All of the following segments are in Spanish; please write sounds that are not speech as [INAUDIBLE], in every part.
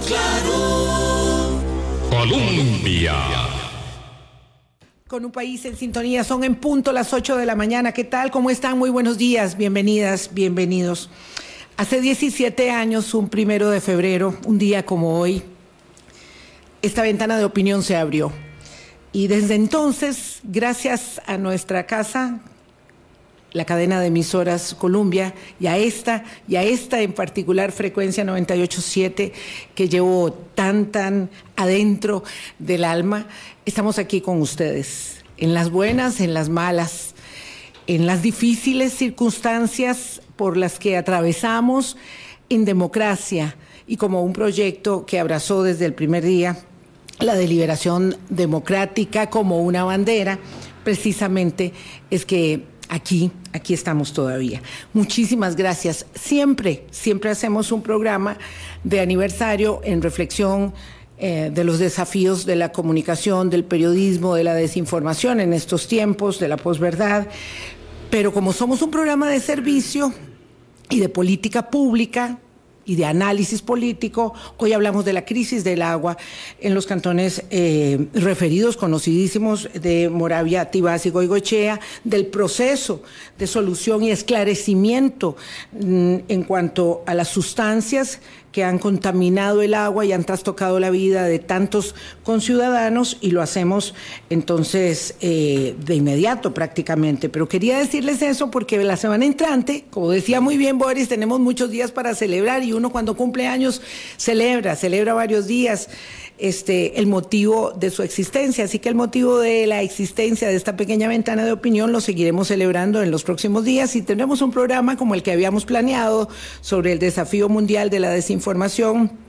Claro. Colombia. Con un país en sintonía, son en punto las 8 de la mañana. ¿Qué tal? ¿Cómo están? Muy buenos días, bienvenidas, bienvenidos. Hace 17 años, un primero de febrero, un día como hoy, esta ventana de opinión se abrió. Y desde entonces, gracias a nuestra casa, la cadena de emisoras Columbia, y a esta, y a esta en particular frecuencia 987 que llevo tan, tan adentro del alma, estamos aquí con ustedes, en las buenas, en las malas, en las difíciles circunstancias por las que atravesamos en democracia y como un proyecto que abrazó desde el primer día la deliberación democrática como una bandera, precisamente es que aquí, aquí estamos todavía. Muchísimas gracias. Siempre, siempre hacemos un programa de aniversario en reflexión eh, de los desafíos de la comunicación, del periodismo, de la desinformación en estos tiempos, de la posverdad. Pero como somos un programa de servicio y de política pública, y de análisis político. Hoy hablamos de la crisis del agua en los cantones eh, referidos, conocidísimos, de Moravia, Tibás y Goigoechea, del proceso de solución y esclarecimiento mm, en cuanto a las sustancias que han contaminado el agua y han trastocado la vida de tantos conciudadanos y lo hacemos entonces eh, de inmediato prácticamente. Pero quería decirles eso porque la semana entrante, como decía muy bien Boris, tenemos muchos días para celebrar y uno cuando cumple años celebra, celebra varios días este, el motivo de su existencia. Así que el motivo de la existencia de esta pequeña ventana de opinión lo seguiremos celebrando en los próximos días y tendremos un programa como el que habíamos planeado sobre el desafío mundial de la desinformación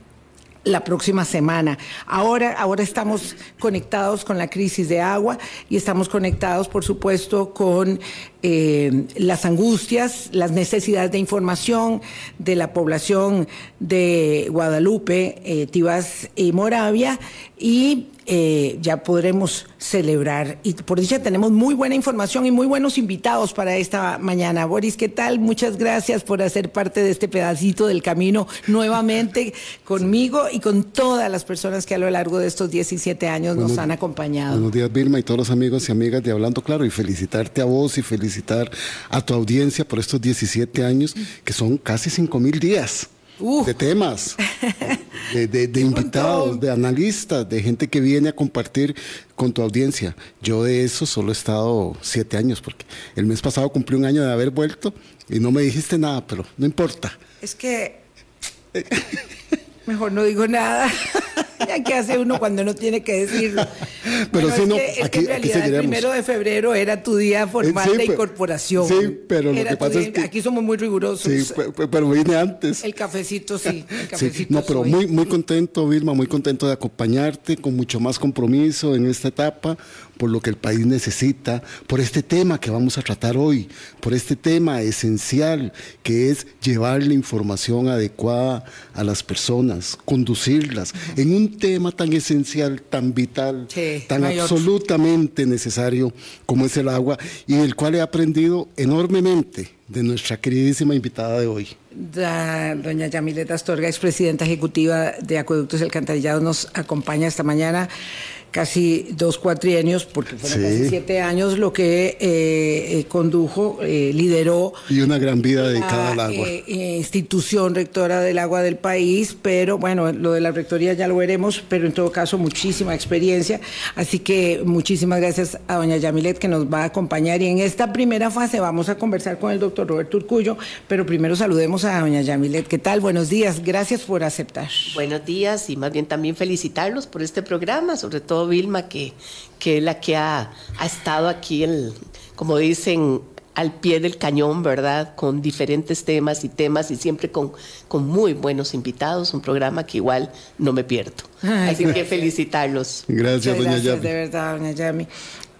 la próxima semana. Ahora, ahora estamos conectados con la crisis de agua y estamos conectados, por supuesto, con eh, las angustias, las necesidades de información de la población de Guadalupe, eh, Tibás y Moravia y eh, ya podremos celebrar. Y por dicha tenemos muy buena información y muy buenos invitados para esta mañana. Boris, ¿qué tal? Muchas gracias por hacer parte de este pedacito del camino nuevamente [LAUGHS] conmigo y con todas las personas que a lo largo de estos 17 años nos han acompañado. Buenos días, Vilma, y todos los amigos y amigas de Hablando Claro, y felicitarte a vos y felicitar a tu audiencia por estos 17 años, que son casi 5 mil días. Uh. de temas, de, de- de [LAUGHS] invitados, de analistas, de gente que viene a compartir con tu audiencia. Yo de eso solo he estado siete años, porque el mes pasado cumplí un año de haber vuelto y no me dijiste nada, pero no importa. Es que [LAUGHS] mejor no digo nada. [LAUGHS] ya que hace uno cuando no tiene que decirlo. [LAUGHS] Pero Bueno, sí, es no, que- es que en realidad el primero de febrero era tu día formal Sí, de incorporación. sí, pero lo que pasa día- es que- aquí somos muy rigurosos. Sí, pe- pe- pero vine antes. El cafecito sí, el [LAUGHS] Sí, cafecito no, pero soy. muy, muy contento, Vilma, muy contento de acompañarte con mucho más compromiso en esta etapa, por lo que el país necesita, por este tema que vamos a tratar hoy, por este tema esencial que es llevar la información adecuada a las personas, conducirlas en un tema tan esencial, tan vital, Sí, tan absolutamente necesario como es el agua y del cual he aprendido enormemente de nuestra queridísima invitada de hoy. Da- doña Yamilet Astorga, expresidenta ejecutiva de Acueductos y Alcantarillados, nos acompaña esta mañana casi dos cuatrienios, porque fueron Sí. casi siete años lo que eh, eh, condujo, eh, lideró Y una gran vida dedicada al la agua. eh, eh, institución rectora del agua del país, pero bueno, lo de la rectoría ya lo veremos, pero en todo caso muchísima experiencia, así que muchísimas gracias a doña Yamilet que nos va a acompañar y en esta primera fase vamos a conversar con el doctor Roberto Urcullo, pero primero saludemos a doña Yamilet, ¿qué tal? Buenos días, gracias por aceptar. Buenos días y más bien también felicitarlos por este programa, sobre todo Vilma, que, que es la que ha, ha estado aquí, el, como dicen, al pie del cañón, ¿verdad? Con diferentes temas y temas y siempre con, con muy buenos invitados, un programa que igual no me pierdo. Ay, Así que felicitarlos. Gracias, Muchas doña gracias, Yami. de verdad, doña Yami.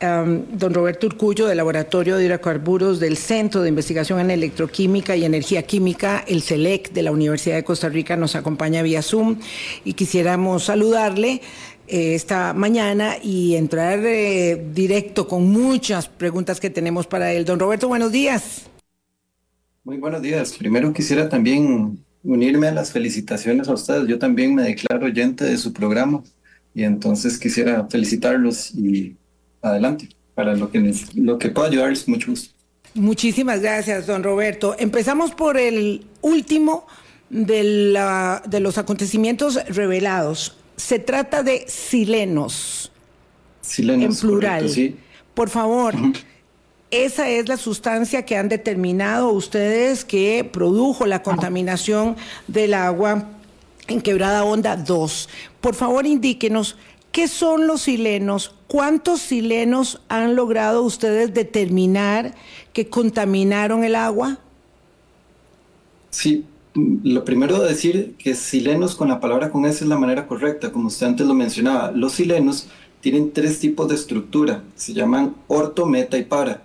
Am, don Roberto Urcullo, del Laboratorio de Hidrocarburos del Centro de Investigación en Electroquímica y Energía Química, el CELEC de la Universidad de Costa Rica, nos acompaña vía Zoom y quisiéramos saludarle eh, esta mañana y entrar eh, directo con muchas preguntas que tenemos para él. Don Roberto, buenos días. Muy buenos días. Primero quisiera también unirme a las felicitaciones a ustedes. Yo también me declaro oyente de su programa y entonces quisiera felicitarlos y adelante para lo que, lo que pueda ayudarles, mucho gusto. Muchísimas gracias, don Roberto. Empezamos por el último de, la, de los acontecimientos revelados. Se trata de silenos. Silenos. En plural. correcto, sí. Por favor, esa es la sustancia que han determinado ustedes que produjo la contaminación del agua en Quebrada Honda 2. Por favor, indíquenos qué son los silenos, cuántos silenos han logrado ustedes determinar que contaminaron el agua. Sí, lo primero de decir que silenos con la palabra con S es la manera correcta, como usted antes lo mencionaba. Los silenos tienen tres tipos de estructura, se llaman orto, meta y para.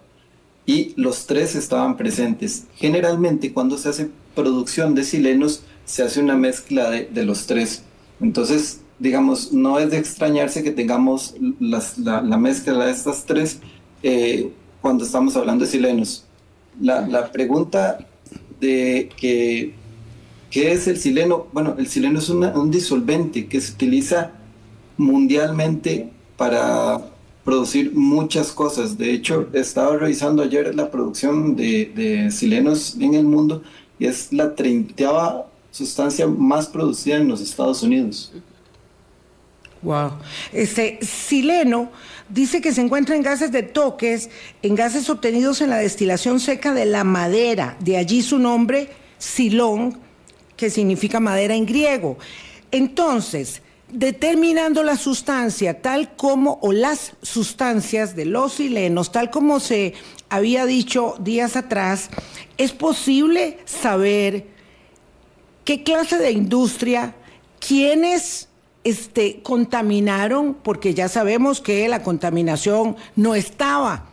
Y los tres estaban presentes. Generalmente cuando se hace producción de silenos, se hace una mezcla de, de los tres. Entonces, digamos, no es de extrañarse que tengamos las- la, la mezcla de estas tres eh, cuando estamos hablando de silenos. La, la pregunta de que, ¿qué es el sileno? Bueno, el sileno es un disolvente que se utiliza mundialmente para producir muchas cosas. De hecho, estaba revisando ayer la producción de, de silenos en el mundo y es la treintaava sustancia más producida en los Estados Unidos. Wow. Este sileno dice que se encuentra en gases de toques, en gases obtenidos en la destilación seca de la madera. De allí su nombre, silón, que significa madera en griego. Entonces, determinando la sustancia tal como, o las sustancias de los silenos, tal como se había dicho días atrás, es posible saber qué clase de industria, quiénes este, contaminaron, porque ya sabemos que la contaminación no estaba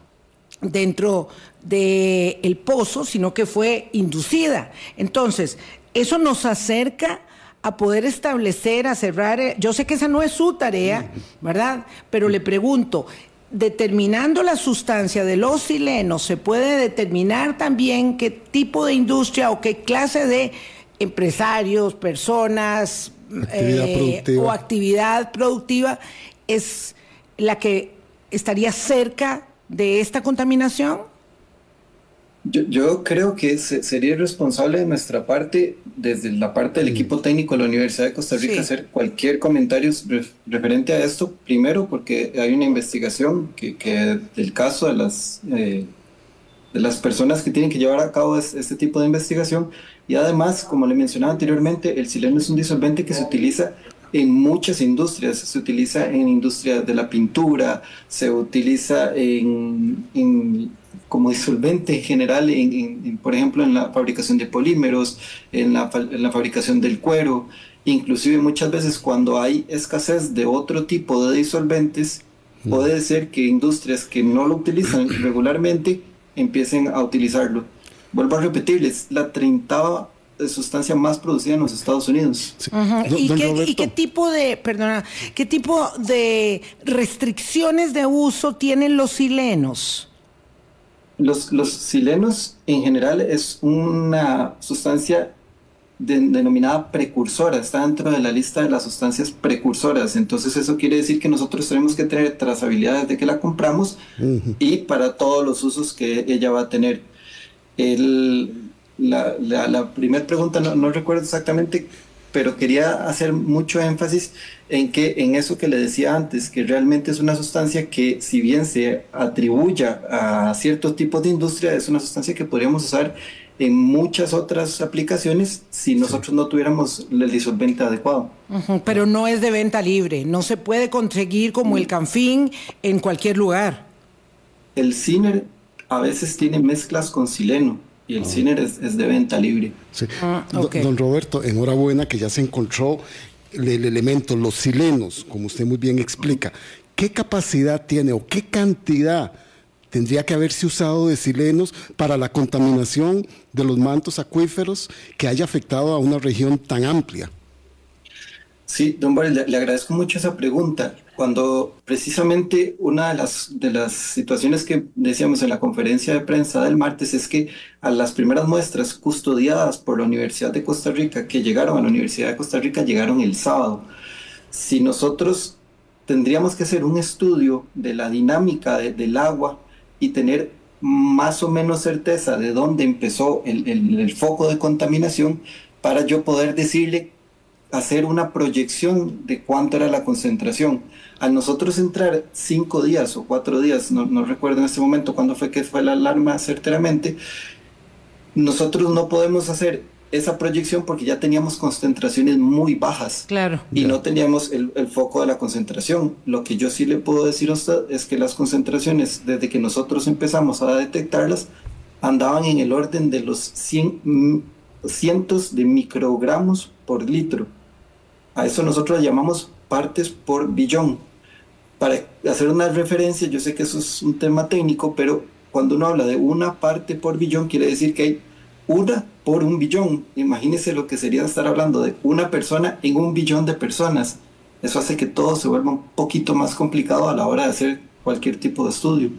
dentro del pozo, sino que fue inducida. Entonces, eso nos acerca a poder establecer, a cerrar. eh, Yo sé que esa no es su tarea, ¿verdad? Pero le pregunto, determinando la sustancia de los silenos, ¿se puede determinar también qué tipo de industria o qué clase de empresarios, personas Actividad eh, o actividad productiva es la que estaría cerca de esta contaminación? Yo, yo creo que se- sería irresponsable de nuestra parte, desde la parte del equipo técnico de la Universidad de Costa Rica, Sí. hacer cualquier comentario ref- referente a esto. Primero, porque hay una investigación que, que del caso de las, eh, de las personas que tienen que llevar a cabo es- este tipo de investigación. Y además, como le mencionaba anteriormente, el sileno es un disolvente que se utiliza en muchas industrias. Se utiliza en industria de la pintura, se utiliza en, en- como disolvente en general, en, en- en, por ejemplo, en la fabricación de polímeros, en la, fa- en la fabricación del cuero. Inclusive muchas veces cuando hay escasez de otro tipo de disolventes, puede ser que industrias que no lo utilizan [CLEARS THROAT] regularmente empiecen a utilizarlo. Vuelvo a repetirles, la treintava sustancia más producida en los Estados Unidos. Sí. ¿Y, qué, y qué tipo de, perdona, qué tipo de restricciones de uso tienen los silenos? Los, los silenos en general es una sustancia de- denominada precursora, está dentro de la lista de las sustancias precursoras. Entonces eso quiere decir que nosotros tenemos que tener trazabilidad desde que la compramos y para todos los usos que ella va a tener. El- la la, la primera pregunta no, no recuerdo exactamente, pero quería hacer mucho énfasis en que en eso que le decía antes, que realmente es una sustancia que si bien se atribuya a ciertos tipos de industria, es una sustancia que podríamos usar en muchas otras aplicaciones si nosotros no tuviéramos el disolvente adecuado. Pero no es de venta libre, no se puede conseguir como el canfín en cualquier lugar. El ciner a veces tiene mezclas con sileno y el ciner es, es de venta libre. Sí. Ah. Don Roberto, enhorabuena que ya se encontró el, el elemento, los silenos, como usted muy bien explica. ¿Qué capacidad tiene o qué cantidad tendría que haberse usado de silenos para la contaminación de los mantos acuíferos que haya afectado a una región tan amplia? Sí, don Boris, le, le, agradezco mucho esa pregunta. Cuando precisamente una de las, de las situaciones que decíamos en la conferencia de prensa del martes es que a las primeras muestras custodiadas por la Universidad de Costa Rica, que llegaron a la Universidad de Costa Rica, llegaron el sábado. Si nosotros tendríamos que hacer un estudio de la dinámica de, del agua y tener más o menos certeza de dónde empezó el, el foco de contaminación para yo poder decirle hacer una proyección de cuánto era la concentración. Al nosotros entrar cinco días o cuatro días, no, no recuerdo en este momento cuándo fue que fue la alarma certeramente, nosotros no podemos hacer esa proyección porque ya teníamos concentraciones muy bajas. Claro. Y no teníamos el, el, foco de la concentración. Lo que yo sí le puedo decir a usted es que las concentraciones, desde que nosotros empezamos a detectarlas, andaban en el orden de los 100, cientos de microgramos por litro. A eso nosotros llamamos partes por billón. Para hacer una referencia, yo sé que eso es un tema técnico, pero cuando uno habla de una parte por billón, quiere decir que hay una por un billón. Imagínese lo que sería estar hablando de una persona en un billón de personas. Eso hace que todo se vuelva un poquito más complicado a la hora de hacer cualquier tipo de estudio.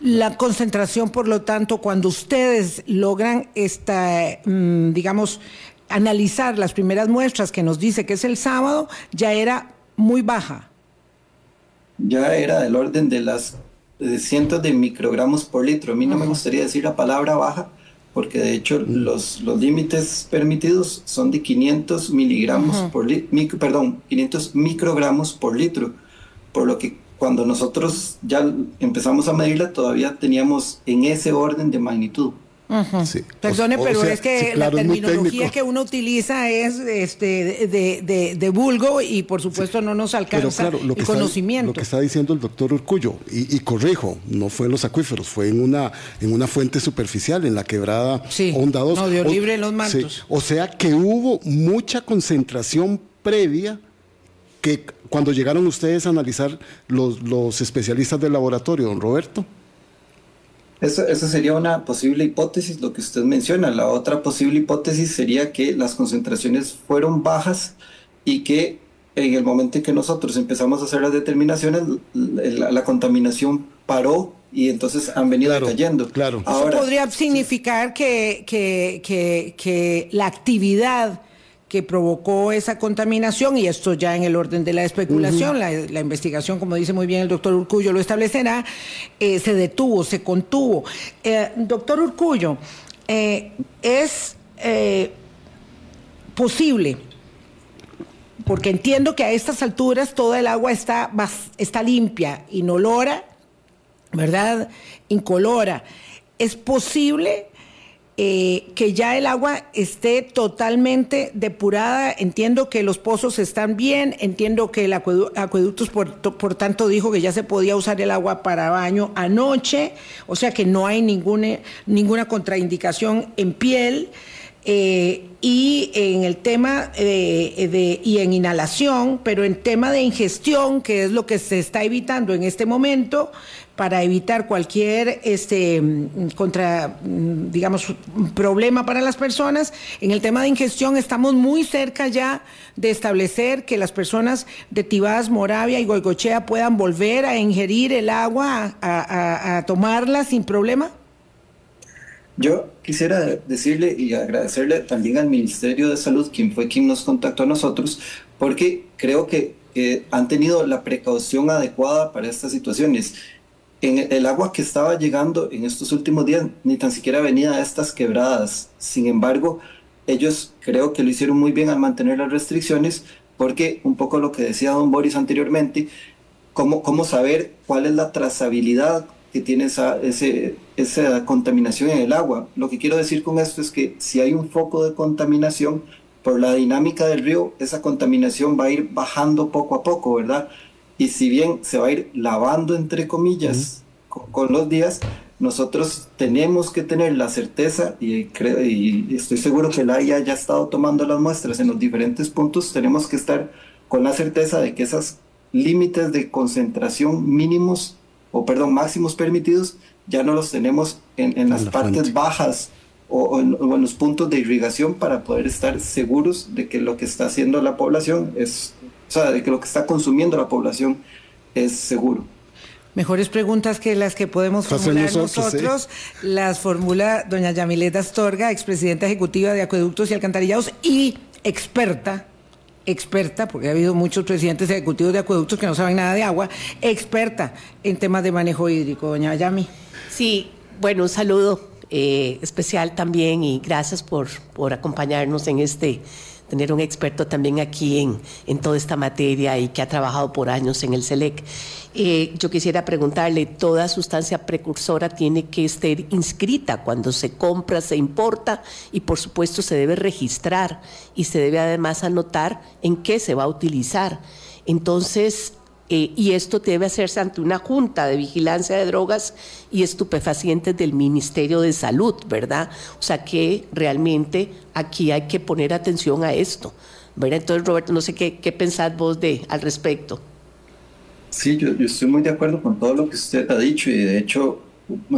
La concentración, por lo tanto, cuando ustedes logran esta, mmm, digamos, analizar las primeras muestras que nos dice que es el sábado, ya era muy baja. Ya era del orden de las de cientos de microgramos por litro. A mí no uh -huh. me gustaría decir la palabra baja, porque de hecho los, los límites permitidos son de 500 miligramos uh -huh. por litro, perdón, 500 microgramos por litro, por lo que cuando nosotros ya empezamos a medirla todavía teníamos en ese orden de magnitud. Uh -huh. sí. Perdone, o, pero o sea, es que sí, claro, la terminología que uno utiliza es este de, de, de vulgo y por supuesto sí. no nos alcanza claro, lo que el conocimiento. Está, lo que está diciendo el doctor Urcullo, y, y, corrijo, no fue en los acuíferos, fue en una, en una fuente superficial, en la quebrada sí. Onda 2. No, de Libre en los mantos. O sea que hubo mucha concentración previa que cuando llegaron ustedes a analizar los, los especialistas del laboratorio, don Roberto. Esa, esa, sería una posible hipótesis, lo que usted menciona. La otra posible hipótesis sería que las concentraciones fueron bajas y que en el momento en que nosotros empezamos a hacer las determinaciones, la, la contaminación paró y entonces han venido claro, cayendo. Claro. Ahora, Eso podría significar sí. que, que, que, que la actividad que provocó esa contaminación, y esto ya en el orden de la especulación, uh -huh. la, la, investigación, como dice muy bien el doctor Urcullo, lo establecerá, eh, se detuvo, se contuvo. Eh, doctor Urcullo, eh, es posible, porque entiendo que a estas alturas toda el agua está, está limpia, inolora, ¿verdad? Incolora. ¿Es posible eh, que ya el agua esté totalmente depurada. Entiendo que los pozos están bien, entiendo que el acuedu acueductos, por, por, tanto, dijo que ya se podía usar el agua para baño anoche, o sea que no hay ninguna, ninguna contraindicación en piel. Eh, y en el tema de, de, y en inhalación, pero en tema de ingestión, que es lo que se está evitando en este momento, para evitar cualquier este contra digamos problema para las personas. En el tema de ingestión estamos muy cerca ya de establecer que las personas de Tibás, Moravia y Goigochea puedan volver a ingerir el agua a tomarla sin problema yo quisiera decirle y agradecerle también al Ministerio de Salud, quien fue quien nos contactó a nosotros, porque creo que han tenido la precaución adecuada para estas situaciones. En el agua que estaba llegando en estos últimos días ni tan siquiera venía a estas quebradas. Sin embargo, ellos creo que lo hicieron muy bien al mantener las restricciones, porque un poco lo que decía don Boris anteriormente, cómo, cómo saber cuál es la trazabilidad que tiene esa, ese, esa contaminación en el agua. Lo que quiero decir con esto es que si hay un foco de contaminación, por la dinámica del río, esa contaminación va a ir bajando poco a poco, ¿verdad? Y si bien se va a ir lavando, entre comillas, uh -huh. con, con, los días, nosotros tenemos que tener la certeza, y, creo, y estoy seguro que la IA ya ha estado tomando las muestras en los diferentes puntos, tenemos que estar con la certeza de que esos límites de concentración mínimos o perdón, máximos permitidos, ya no los tenemos en, en las partes fuente. bajas o, en, los puntos de irrigación para poder estar seguros de que lo que está haciendo la población es, o sea, de que lo que está consumiendo la población es seguro. Mejores preguntas que las que podemos formular nosotros, las formula doña Yamileta Astorga, expresidenta ejecutiva de Acueductos y Alcantarillados y experta experta, porque ha habido muchos presidentes ejecutivos de acueductos que no saben nada de agua, experta en temas de manejo hídrico, doña Yami. Sí, bueno, un saludo eh, especial también y gracias por, por acompañarnos en este tener un experto también aquí en, en, toda esta materia y que ha trabajado por años en el SELEC. Eh, yo quisiera preguntarle, ¿toda sustancia precursora tiene que estar inscrita cuando se compra, se importa y por supuesto se debe registrar y se debe además anotar en qué se va a utilizar? Entonces, eh, y esto debe hacerse ante una junta de vigilancia de drogas y estupefacientes del Ministerio de Salud, ¿verdad? O sea que realmente aquí hay que poner atención a esto. ¿verdad? Entonces, Roberto, no sé qué, qué pensás vos de, al respecto. Sí, yo, estoy muy de acuerdo con todo lo que usted ha dicho y de hecho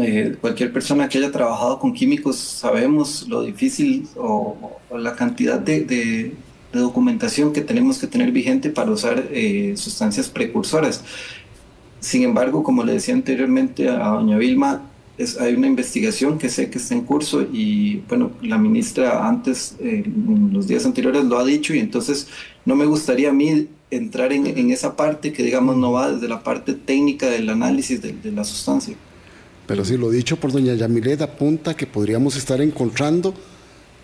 eh, cualquier persona que haya trabajado con químicos sabemos lo difícil o, la cantidad de, documentación que tenemos que tener vigente para usar eh, sustancias precursoras. Sin embargo, como le decía anteriormente a doña Vilma, hay una investigación que sé que está en curso y bueno, la ministra antes, eh, en los días anteriores lo ha dicho y entonces no me gustaría a mí entrar en, esa parte que digamos no va desde la parte técnica del análisis de, de la sustancia. Pero sí, lo dicho por doña Yamilet apunta que podríamos estar encontrando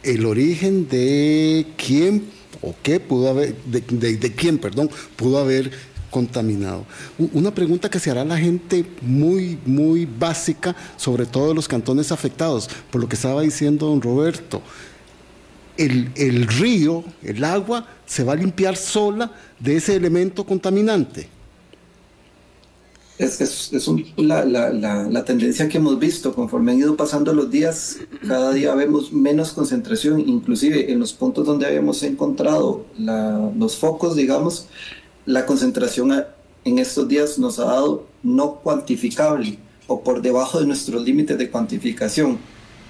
el origen de quién o qué pudo haber, de, de, de quién, perdón, pudo haber contaminado. Una pregunta que se hará la gente muy, muy básica, sobre todo los cantones afectados, por lo que estaba diciendo don Roberto. El, el río, el agua, se va a limpiar sola de ese elemento contaminante. Es, es, es un, la, la, la, la, tendencia que hemos visto conforme han ido pasando los días, cada día vemos menos concentración, inclusive en los puntos donde habíamos encontrado los focos, digamos, la concentración en estos días nos ha dado no cuantificable o por debajo de nuestros límites de cuantificación.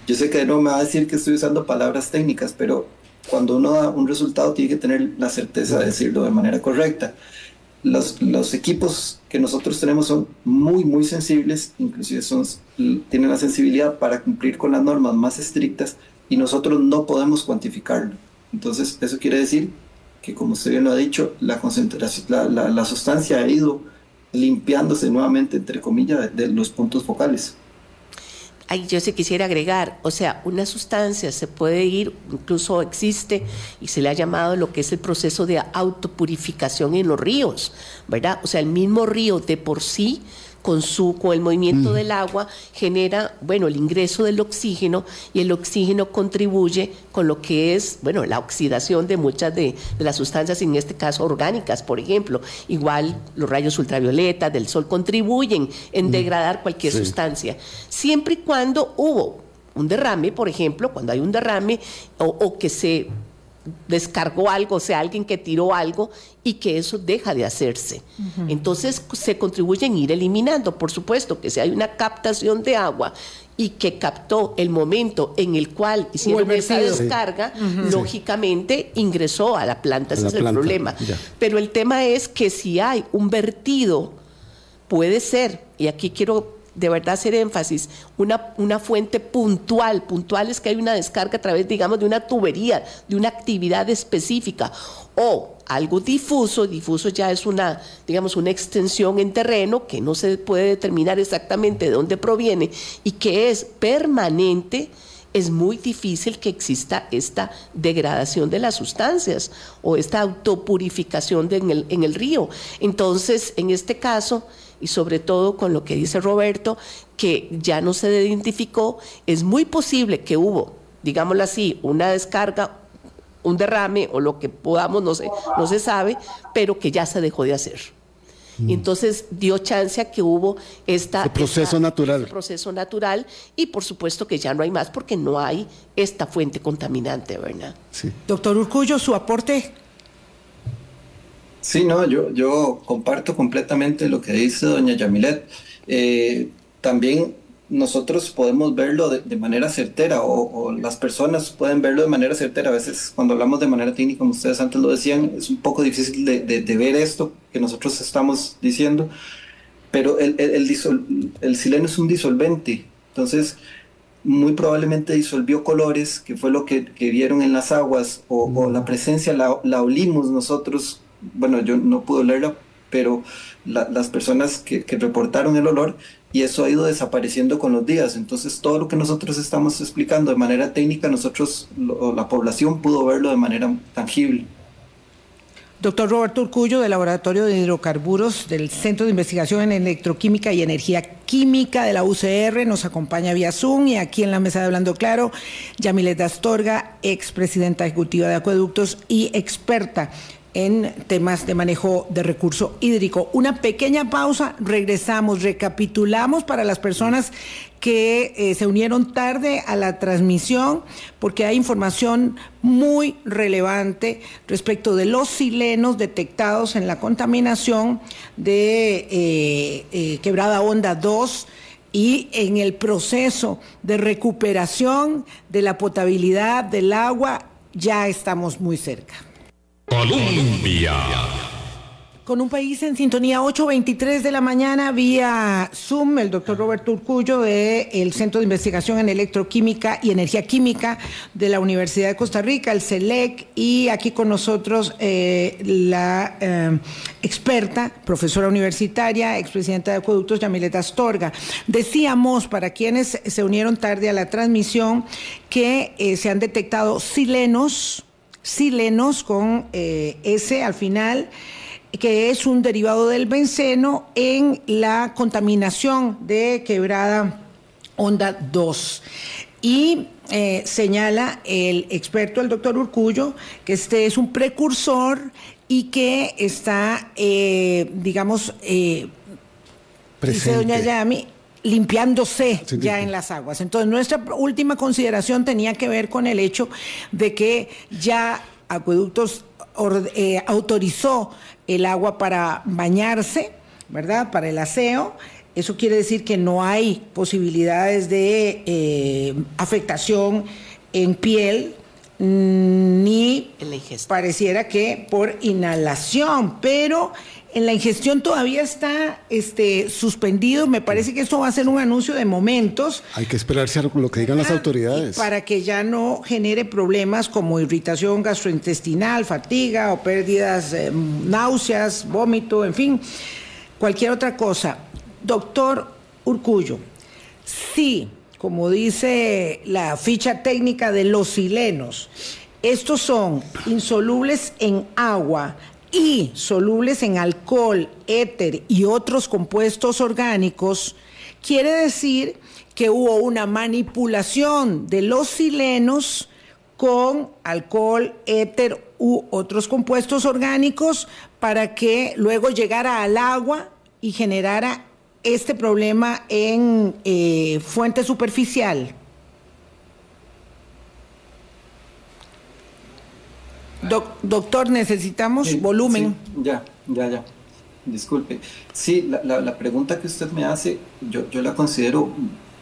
Yo sé que no me va a decir que estoy usando palabras técnicas, pero cuando uno da un resultado tiene que tener la certeza de decirlo de manera correcta. Los, los equipos que nosotros tenemos son muy, muy sensibles, inclusive son, tienen la sensibilidad para cumplir con las normas más estrictas y nosotros no podemos cuantificarlo. Entonces, eso quiere decir que, como usted bien lo ha dicho, la, concentración, la, la, la sustancia ha ido limpiándose nuevamente, entre comillas, de, de los puntos focales. Ay, yo se quisiera agregar, o sea, una sustancia se puede ir, incluso existe, y se le ha llamado lo que es el proceso de autopurificación en los ríos, ¿verdad? O sea, el mismo río de por sí con, su, con el movimiento mm. del agua genera, bueno, el ingreso del oxígeno y el oxígeno contribuye con lo que es, bueno, la oxidación de muchas de, de las sustancias, en este caso orgánicas, por ejemplo. Igual los rayos ultravioleta del sol contribuyen en mm. degradar cualquier sí. sustancia, siempre y cuando hubo un derrame, por ejemplo, cuando hay un derrame o, o que se descargó algo, o sea, alguien que tiró algo y que eso deja de hacerse. Uh -huh. Entonces se contribuye en ir eliminando, por supuesto, que si hay una captación de agua y que captó el momento en el cual hicieron esa descarga, sí. uh -huh. lógicamente ingresó a la planta, ese la es planta. el problema. Ya. Pero el tema es que si hay un vertido, puede ser, y aquí quiero de verdad hacer énfasis, una, una fuente puntual. Puntual es que hay una descarga a través, digamos, de una tubería, de una actividad específica. O algo difuso, difuso ya es una, digamos, una extensión en terreno que no se puede determinar exactamente de dónde proviene y que es permanente es muy difícil que exista esta degradación de las sustancias o esta autopurificación en, el, en el río. Entonces, en este caso, y sobre todo con lo que dice Roberto, que ya no se identificó, es muy posible que hubo, digámoslo así, una descarga, un derrame o lo que podamos, no sé, no se sabe, pero que ya se dejó de hacer. Mm. Entonces dio chance a que hubo esta, el proceso esta, natural. Este proceso natural y por supuesto que ya no hay más porque no hay esta fuente contaminante, ¿verdad? Sí. Doctor Urcullo, su aporte. Sí, no, yo, yo comparto completamente lo que dice doña Yamilet. Eh, también nosotros podemos verlo de, manera certera o, las personas pueden verlo de manera certera. A veces cuando hablamos de manera técnica, como ustedes antes lo decían, es un poco difícil de, de ver esto que nosotros estamos diciendo, pero el, el, el, el sileno es un disolvente, entonces muy probablemente disolvió colores, que fue lo que, vieron en las aguas, o, la presencia la, olimos nosotros, bueno, yo no pude olerla, pero la, las personas que, reportaron el olor y eso ha ido desapareciendo con los días. Entonces, todo lo que nosotros estamos explicando de manera técnica, nosotros, la población pudo verlo de manera tangible. Doctor Roberto Urcullo, del Laboratorio de Hidrocarburos del Centro de Investigación en Electroquímica y Energía Química de la UCR, nos acompaña vía Zoom y aquí en la mesa de Hablando Claro, Yamilet Astorga, expresidenta ejecutiva de Acueductos y experta en temas de manejo de recurso hídrico. Una pequeña pausa, regresamos, recapitulamos para las personas que eh, se unieron tarde a la transmisión, porque hay información muy relevante respecto de los silenos detectados en la contaminación de eh, eh, Quebrada Onda 2 y en el proceso de recuperación de la potabilidad del agua ya estamos muy cerca. Colombia. Con un país en sintonía 8.23 de la mañana vía Zoom, el doctor Roberto Urcullo del Centro de Investigación en Electroquímica y Energía Química de la Universidad de Costa Rica, el CELEC, y aquí con nosotros eh, la eh, experta, profesora universitaria, expresidenta de Acueductos, Yamileta Astorga. Decíamos, para quienes se unieron tarde a la transmisión, que eh, se han detectado silenos, silenos con eh, S al final, que es un derivado del benceno en la contaminación de quebrada onda 2. Y eh, señala el experto, el doctor Urcullo, que este es un precursor y que está, eh, digamos, dice doña Yami, limpiándose Sí, ya en las aguas. Entonces, nuestra última consideración tenía que ver con el hecho de que ya Acueductos or- eh, autorizó el agua para bañarse, ¿verdad? Para el aseo. Eso quiere decir que no hay posibilidades de eh, afectación en piel ni la pareciera que por inhalación, pero en la ingestión todavía está este, suspendido. Me parece que esto va a ser un anuncio de momentos. Hay que esperarse a lo que digan las Ah, autoridades. Para que ya no genere problemas como irritación gastrointestinal, fatiga o pérdidas, eh, náuseas, vómito, en fin, cualquier otra cosa. Doctor Urcullo, sí, como dice la ficha técnica de los silenos, estos son insolubles en agua y solubles en alcohol, éter y otros compuestos orgánicos, quiere decir que hubo una manipulación de los silenos con alcohol, éter u otros compuestos orgánicos para que luego llegara al agua y generara este problema en eh, fuente superficial. Doc- doctor, necesitamos Sí, volumen. sí, ya, ya, ya. Disculpe. Sí, la, la- la pregunta que usted me hace, yo, yo la considero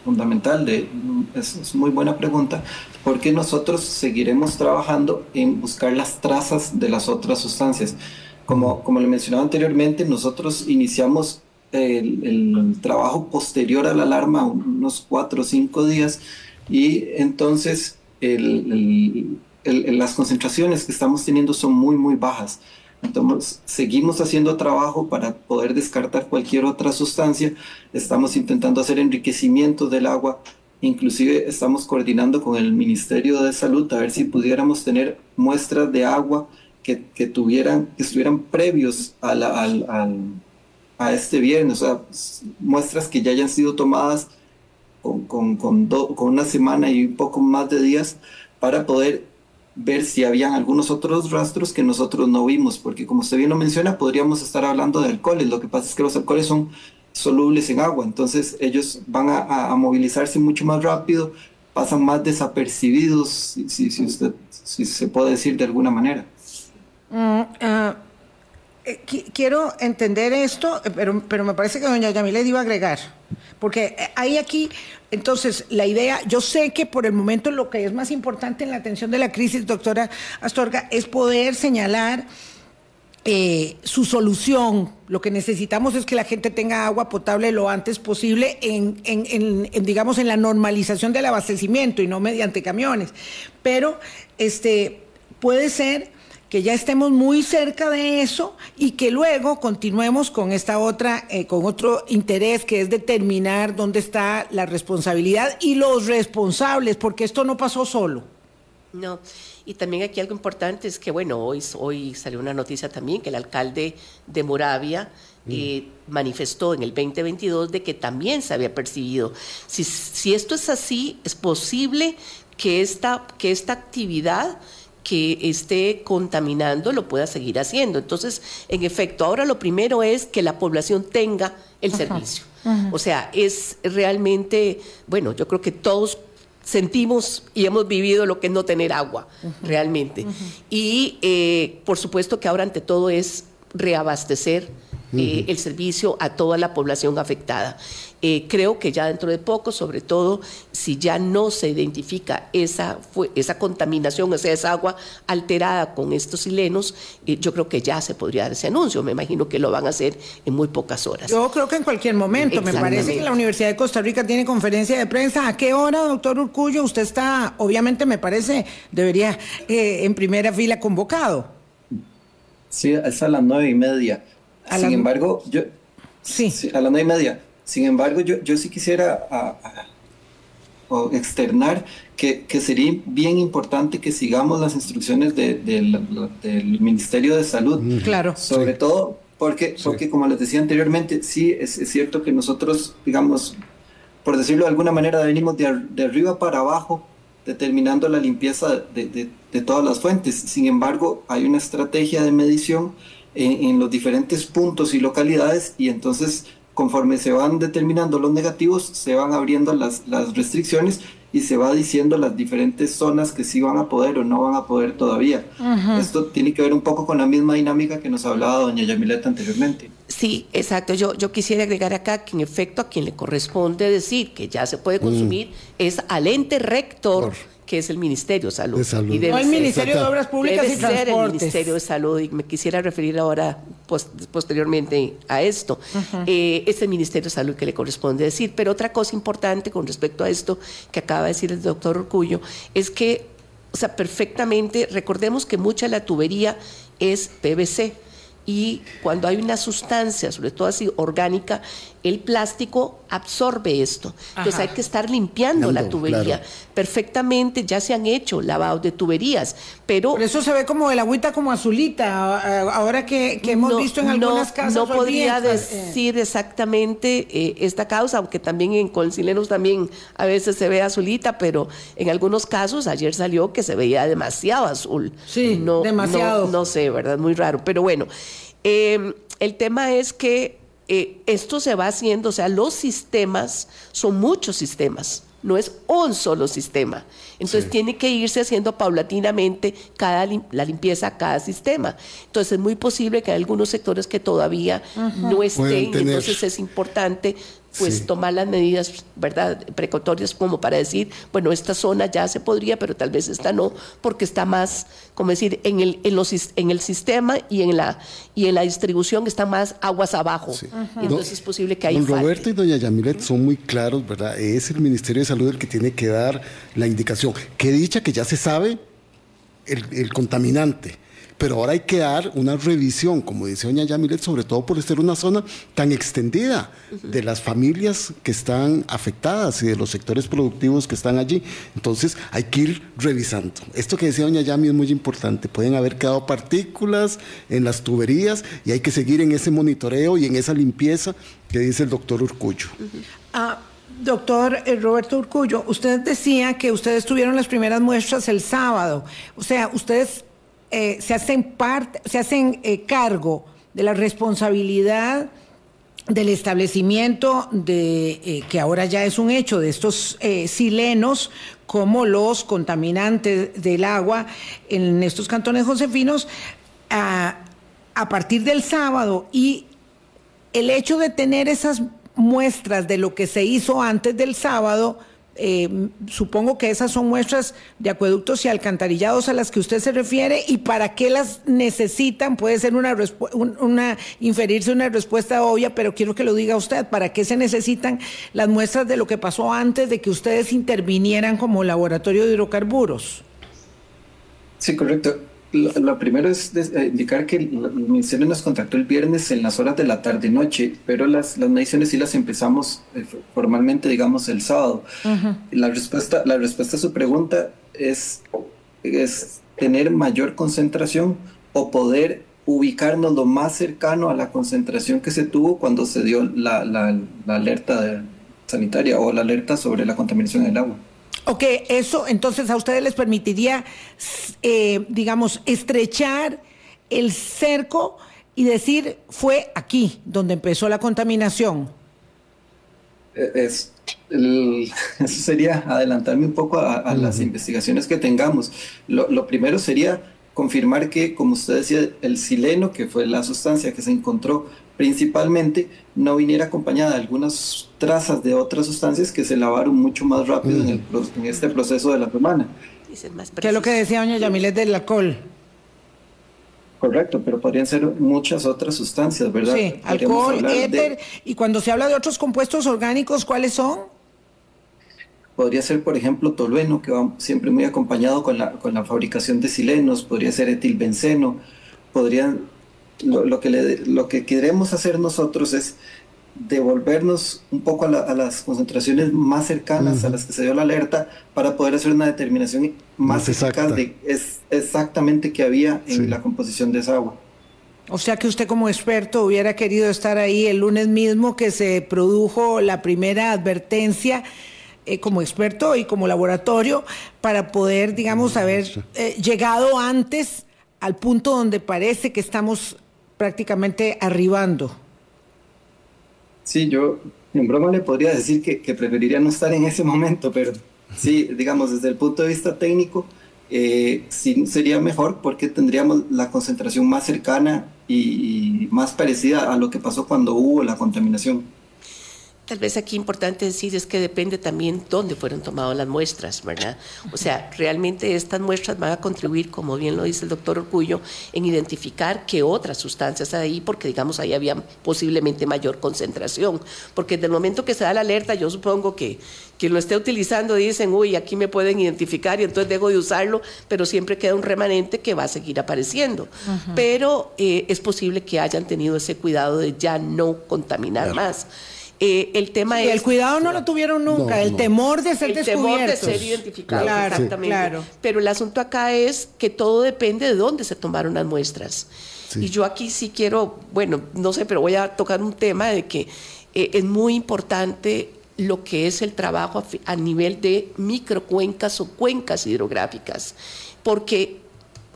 fundamental, de, es, es muy buena pregunta, porque nosotros seguiremos trabajando en buscar las trazas de las otras sustancias. Como, como le mencionaba anteriormente, nosotros iniciamos el, el trabajo posterior a la alarma, unos cuatro o cinco días, y entonces el- el- las concentraciones que estamos teniendo son muy, muy bajas. Entonces, seguimos haciendo trabajo para poder descartar cualquier otra sustancia. Estamos intentando hacer enriquecimiento del agua. Inclusive estamos coordinando con el Ministerio de Salud a ver si pudiéramos tener muestras de agua que, que tuvieran, que estuvieran previos a, la- al- al- a este viernes, o sea, muestras que ya hayan sido tomadas con, con, con, do- con una semana y un poco más de días para poder ver si habían algunos otros rastros que nosotros no vimos, porque como usted bien lo menciona, podríamos estar hablando de alcoholes. Lo que pasa es que los alcoholes son solubles en agua, entonces ellos van a, a- movilizarse mucho más rápido, pasan más desapercibidos, si, si, si usted, si se puede decir de alguna manera. Mm, ah, eh, qui- quiero entender esto, eh, pero, pero me parece que doña Yamilet iba a agregar, Porque hay aquí, entonces, la idea, yo sé que por el momento lo que es más importante en la atención de la crisis, doctora Astorga, es poder señalar eh, su solución. Lo que necesitamos es que la gente tenga agua potable lo antes posible en, en, en, digamos, en la normalización del abastecimiento y no mediante camiones. Pero este, puede ser que ya estemos muy cerca de eso y que luego continuemos con esta otra, eh, con otro interés que es determinar dónde está la responsabilidad y los responsables, porque esto no pasó solo. No, y también aquí algo importante es que, bueno, hoy, hoy salió una noticia también que el alcalde de Moravia eh, manifestó en el 2022 de que también se había percibido. Si, si esto es así, es posible que esta, que esta actividad que esté contaminando lo pueda seguir haciendo. Entonces, en efecto, ahora lo primero es que la población tenga el servicio. O sea, es realmente, bueno, yo creo que todos sentimos y hemos vivido lo que es no tener agua, realmente. Y eh, por supuesto que ahora ante todo es reabastecer eh, el servicio a toda la población afectada. Eh, creo que ya dentro de poco, sobre todo si ya no se identifica esa, esa contaminación, o sea, esa agua alterada con estos silenos, eh, yo creo que ya se podría dar ese anuncio. Me imagino que lo van a hacer en muy pocas horas. Yo creo que en cualquier momento. Me parece que la Universidad de Costa Rica tiene conferencia de prensa. ¿A qué hora, doctor Urcullo? Usted está, obviamente me parece, debería en primera fila convocado. Sí, es a las nueve y media. Sin embargo, yo... Sí. A las nueve y media. Sin embargo, yo, yo sí quisiera externar que, que, sería bien importante que sigamos las instrucciones del Ministerio de Salud. Claro. Sobre todo porque, porque, como les decía anteriormente, sí, es, es, cierto que nosotros, digamos, por decirlo de alguna manera, venimos de, de arriba para abajo determinando la limpieza de, de, de, todas las fuentes. Sin embargo, hay una estrategia de medición en, en, los diferentes puntos y localidades y entonces conforme se van determinando los negativos, se van abriendo las, las restricciones y se va diciendo las diferentes zonas que sí van a poder o no van a poder todavía. Esto tiene que ver un poco con la misma dinámica que nos hablaba doña Yamileta anteriormente. Sí, exacto. Yo, yo quisiera agregar acá que en efecto a quien le corresponde decir que ya se puede consumir es al ente rector que es el Ministerio de Salud. Y debe el Ministerio de Obras Públicas y Transportes. el Ministerio de Salud, y me quisiera referir ahora posteriormente a esto. Eh, es el Ministerio de Salud que le corresponde decir. Pero otra cosa importante con respecto a esto que acaba de decir el doctor Orcullo es que, o sea, perfectamente, recordemos que mucha de la tubería es PVC y cuando hay una sustancia, sobre todo así orgánica, el plástico absorbe esto. Entonces hay que estar limpiando la tubería. Perfectamente ya se han hecho lavados de tuberías, pero... Por eso se ve como el agüita como azulita, ahora que, hemos visto en algunas casas. No podría decir exactamente eh, esta causa, aunque también en Colcilenos también a veces se ve azulita, pero en algunos casos ayer salió que se veía demasiado azul. Sí, no, demasiado. No, sé, ¿verdad? Muy raro. Pero bueno, eh, el tema es que eh, esto se va haciendo, o sea, los sistemas son muchos sistemas, no es un solo sistema. Entonces tiene que irse haciendo paulatinamente cada la limpieza a cada sistema. Entonces es muy posible que hay algunos sectores que todavía no estén, entonces es importante pues tomar las medidas, ¿verdad?, precautorias como para decir, bueno, esta zona ya se podría, pero tal vez esta no, porque está más, como decir, en el, en los, en el sistema y en la y en la distribución está más aguas abajo. Entonces es posible que haya Don Roberto y doña Yamilet son muy claros, ¿verdad? Es el Ministerio de Salud el que tiene que dar la indicación. Qué dicha que ya se sabe el, el contaminante pero ahora hay que dar una revisión, como dice doña Yamilet, sobre todo por ser una zona tan extendida de las familias que están afectadas y de los sectores productivos que están allí. Entonces hay que ir revisando. Esto que decía doña Yami es muy importante. Pueden haber quedado partículas en las tuberías y hay que seguir en ese monitoreo y en esa limpieza que dice el doctor Urcullo. Ah, Doctor eh, Roberto Urcullo, usted decía que ustedes tuvieron las primeras muestras el sábado. O sea, ustedes eh, se hacen parte, se hacen eh, cargo de la responsabilidad del establecimiento de eh, que ahora ya es un hecho de estos silenos como los contaminantes del agua en estos cantones josefinos a partir del sábado. Y el hecho de tener esas muestras de lo que se hizo antes del sábado, eh, supongo que esas son muestras de acueductos y alcantarillados a las que usted se refiere y para qué las necesitan puede ser una, una inferirse una respuesta obvia, pero quiero que lo diga usted, ¿para qué se necesitan las muestras de lo que pasó antes de que ustedes intervinieran como laboratorio de hidrocarburos? Sí, correcto. Lo, primero es eh, indicar que el, Ministerio nos contactó el viernes en las horas de la tarde-noche, pero las, las mediciones sí las empezamos eh, formalmente, digamos, el sábado. la, respuesta, la respuesta a su pregunta es, es tener mayor concentración o poder ubicarnos lo más cercano a la concentración que se tuvo cuando se dio la, la, la alerta sanitaria o la alerta sobre la contaminación del agua. Ok, eso entonces a ustedes les permitiría, eh, digamos, estrechar el cerco y decir, fue aquí donde empezó la contaminación. Eh, es, [LAUGHS] eso sería adelantarme un poco a, las investigaciones que tengamos. Lo, lo, primero sería confirmar que, como usted decía, el sileno, que fue la sustancia que se encontró principalmente, no viniera acompañada de algunas trazas de otras sustancias que se lavaron mucho más rápido en, el, en, este proceso de la semana. ¿Qué es lo que decía doña Yamilet del alcohol? Correcto, pero podrían ser muchas otras sustancias, ¿verdad? Sí, alcohol, éter, y cuando se habla de otros compuestos orgánicos, ¿cuáles son? Podría ser, por ejemplo, tolueno, que va siempre muy acompañado con la, con la fabricación de silenos, podría ser etilbenceno, podrían lo, que lo que queremos hacer nosotros es devolvernos un poco a, las concentraciones más cercanas a las que se dio la alerta para poder hacer una determinación más, eficaz de es exactamente qué había en la composición de esa agua. O sea que usted como experto hubiera querido estar ahí el lunes mismo que se produjo la primera advertencia eh, como experto y como laboratorio para poder, digamos, haber eh, llegado antes al punto donde parece que estamos prácticamente arribando. Sí, yo en broma le podría decir que, preferiría no estar en ese momento, pero sí, digamos, desde el punto de vista técnico, eh, sí sería mejor porque tendríamos la concentración más cercana y más parecida a lo que pasó cuando hubo la contaminación. Tal vez aquí importante decir es que depende también dónde fueron tomadas las muestras, ¿verdad? O sea, realmente estas muestras van a contribuir, como bien lo dice el doctor Orgullo, en identificar qué otras sustancias hay ahí, porque digamos ahí había posiblemente mayor concentración. Porque desde el momento que se da la alerta, yo supongo que quien lo esté utilizando dicen, uy, aquí me pueden identificar y entonces dejo de usarlo, pero siempre queda un remanente que va a seguir apareciendo. Pero eh, es posible que hayan tenido ese cuidado de ya no contaminar más. Eh, el tema es... El cuidado no lo tuvieron nunca, el temor de ser el temor de ser identificados, exactamente. Pero el asunto acá es que todo depende de dónde se tomaron las muestras. Y yo aquí sí quiero, bueno, no sé, pero voy a tocar un tema de que eh, es muy importante lo que es el trabajo a, nivel de microcuencas o cuencas hidrográficas, porque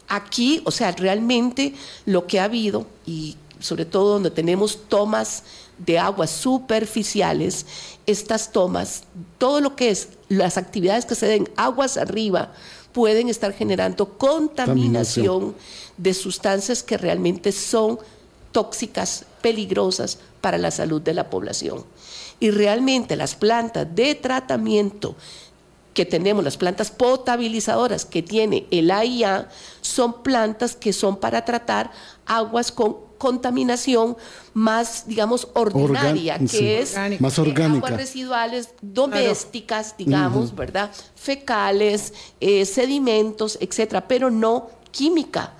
aquí, o sea, realmente lo que ha habido, y sobre todo donde tenemos tomas de aguas superficiales, estas tomas, todo lo que es las actividades que se den aguas arriba, pueden estar generando contaminación, de sustancias que realmente son tóxicas, peligrosas para la salud de la población. Y realmente las plantas de tratamiento que tenemos, las plantas potabilizadoras que tiene el AIA, son plantas que son para tratar aguas con contaminación más, digamos, ordinaria, que es más orgánica. aguas residuales domésticas, digamos, ¿verdad? Fecales, eh, sedimentos, etcétera, pero no química.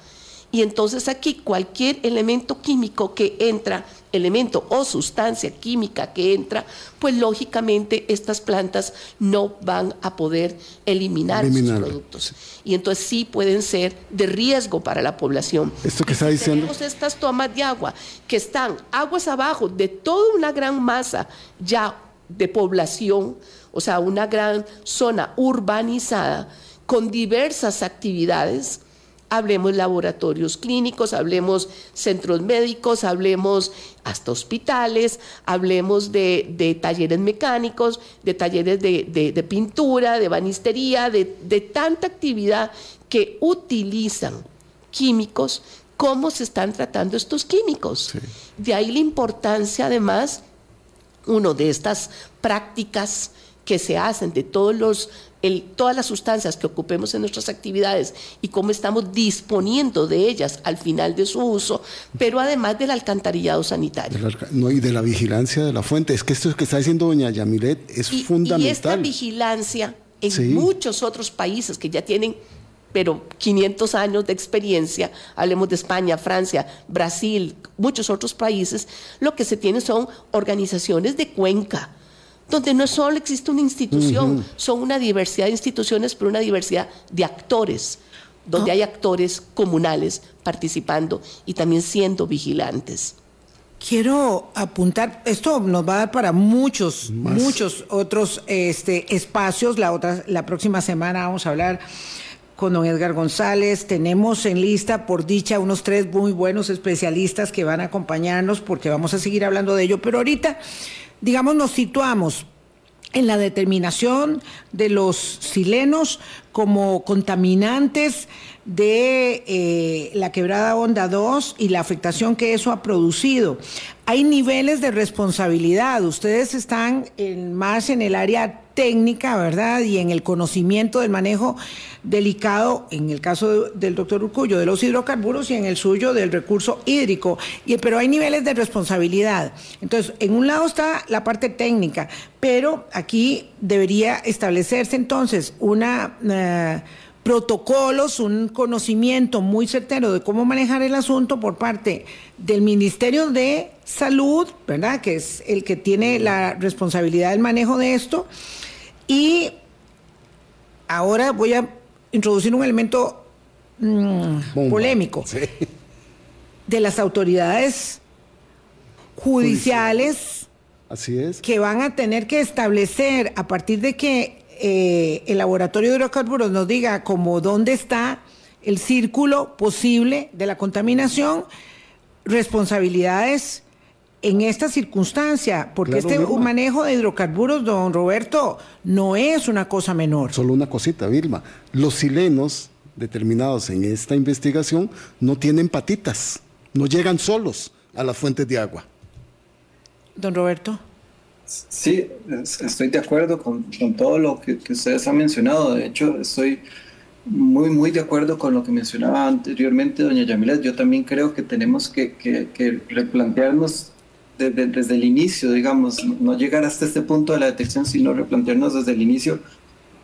Y entonces aquí cualquier elemento químico que entra, elemento o sustancia química que entra, pues lógicamente estas plantas no van a poder eliminar sus productos. Y entonces sí pueden ser de riesgo para la población. Esto que está diciendo. Tenemos estas tomas de agua que están aguas abajo de toda una gran masa ya de población, o sea, una gran zona urbanizada con diversas actividades Hablemos laboratorios clínicos, hablemos centros médicos, hablemos hasta hospitales, hablemos de, talleres mecánicos, de talleres de, pintura, de banistería, de, tanta actividad que utilizan químicos, cómo se están tratando estos químicos. De ahí la importancia además uno de estas prácticas que se hacen de todos los, el, todas las sustancias que ocupemos en nuestras actividades y cómo estamos disponiendo de ellas al final de su uso, pero además del alcantarillado sanitario. no, y de la vigilancia de la fuente. Es que esto que está diciendo doña Yamilet es fundamental. Y esta vigilancia en muchos otros países que ya tienen pero 500 años de experiencia, hablemos de España, Francia, Brasil, muchos otros países, lo que se tiene son organizaciones de cuenca, donde no solo existe una institución, son una diversidad de instituciones, pero una diversidad de actores, donde ah. hay actores comunales participando y también siendo vigilantes. Quiero apuntar, esto nos va a dar para muchos, muchos otros este, espacios. La, otra, la próxima semana vamos a hablar con don Edgar González. Tenemos en lista, por dicha, unos tres muy buenos especialistas que van a acompañarnos porque vamos a seguir hablando de ello. Pero ahorita, digamos, nos situamos en la determinación de los silenos como contaminantes de eh, la quebrada Onda 2 y la afectación que eso ha producido. Hay niveles de responsabilidad. Ustedes están más en el área técnica, ¿verdad? Y en el conocimiento del manejo delicado, en el caso del doctor Urcullo, de los hidrocarburos y en el suyo del recurso hídrico. Y, pero hay niveles de responsabilidad. Entonces, en un lado está la parte técnica, pero aquí debería establecerse entonces una... Eh, protocolos, un conocimiento muy certero de cómo manejar el asunto por parte del Ministerio de Salud, ¿verdad? Que es el que tiene la responsabilidad del manejo de esto. Y ahora voy a introducir un elemento mm, polémico de las autoridades judiciales. Así es. Que van a tener que establecer a partir de que eh, el laboratorio de hidrocarburos nos diga como dónde está el círculo posible de la contaminación, responsabilidades en esta circunstancia, porque este manejo de hidrocarburos, don Roberto, no es una cosa menor. Solo una cosita, Vilma. Los silenos determinados en esta investigación no tienen patitas, no llegan solos a las fuentes de agua. Don Roberto. Sí, estoy de acuerdo con, todo lo que, ustedes han mencionado. De hecho, estoy muy, muy de acuerdo con lo que mencionaba anteriormente doña Yamilet. Yo también creo que tenemos que, replantearnos desde el inicio, digamos, no llegar hasta este punto de la detección, sino replantearnos desde el inicio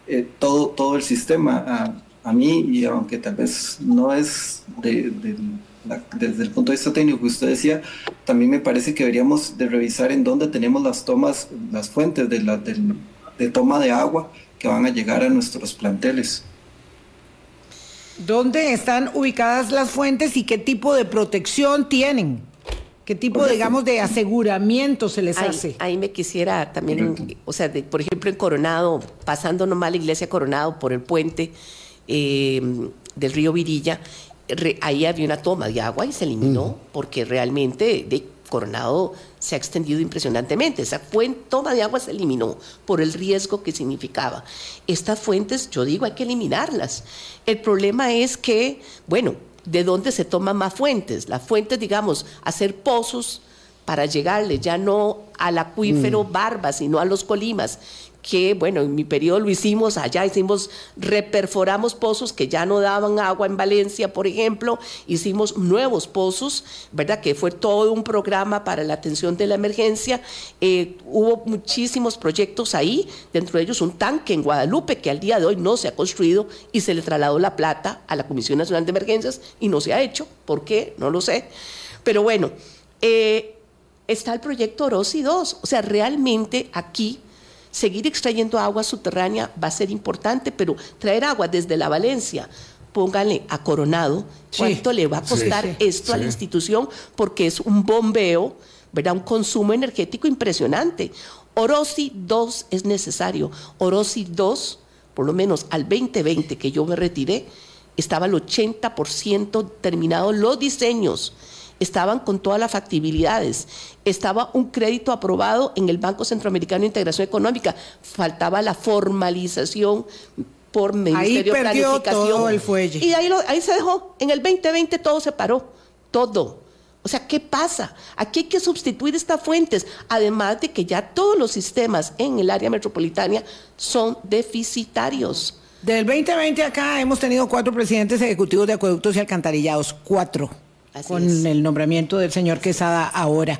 eh, todo, todo el sistema. A, a, mí, y aunque tal vez no es de desde el punto de vista técnico que usted decía, también me parece que deberíamos de revisar en dónde tenemos las tomas, las fuentes de, la, de, toma de agua que van a llegar a nuestros planteles. ¿Dónde están ubicadas las fuentes y qué tipo de protección tienen? ¿Qué tipo, digamos, de aseguramiento se les hace? Ahí me quisiera también, o sea, por ejemplo, en Coronado, pasando nomás la iglesia Coronado por el puente eh, del río Virilla, ahí había una toma de agua y se eliminó porque realmente de Coronado se ha extendido impresionantemente. Esa fuente, toma de agua se eliminó por el riesgo que significaba. Estas fuentes, yo digo, hay que eliminarlas. El problema es que, bueno, ¿de dónde se toman más fuentes? Las fuentes, digamos, hacer pozos para llegarle ya no al acuífero mm. Barba, sino a los colimas, que, bueno, en mi periodo lo hicimos allá, hicimos, reperforamos pozos que ya no daban agua en Valencia, por ejemplo, hicimos nuevos pozos, ¿verdad? Que fue todo un programa para la atención de la emergencia. Eh, hubo muchísimos proyectos ahí, dentro de ellos un tanque en Guadalupe que al día de hoy no se ha construido y se le trasladó la plata a la Comisión Nacional de Emergencias y no se ha hecho. ¿Por qué? No lo sé. Pero bueno, eh, está el proyecto Orosi 2. O sea, realmente aquí Seguir extrayendo agua subterránea va a ser importante, pero traer agua desde la Valencia, póngale a Coronado, ¿cuánto le va a costar esto a la institución? Porque es un bombeo, ¿verdad? Un consumo energético impresionante. Orosi 2 es necesario. Orosi 2, por lo menos al 2020 que yo me retiré, estaba el 80% terminados los diseños estaban con todas las factibilidades. Estaba un crédito aprobado en el Banco Centroamericano de Integración Económica. Faltaba la formalización por Ministerio de Planificación. Todo el fuelle. Y ahí, ahí se dejó. En el 2020 todo se paró. Todo. O sea, ¿qué pasa? Aquí hay que sustituir estas fuentes, además de que ya todos los sistemas en el área metropolitana son deficitarios. Del 2020 acá hemos tenido cuatro presidentes ejecutivos de acueductos y alcantarillados, cuatro, Así con es. el nombramiento del señor Quesada ahora.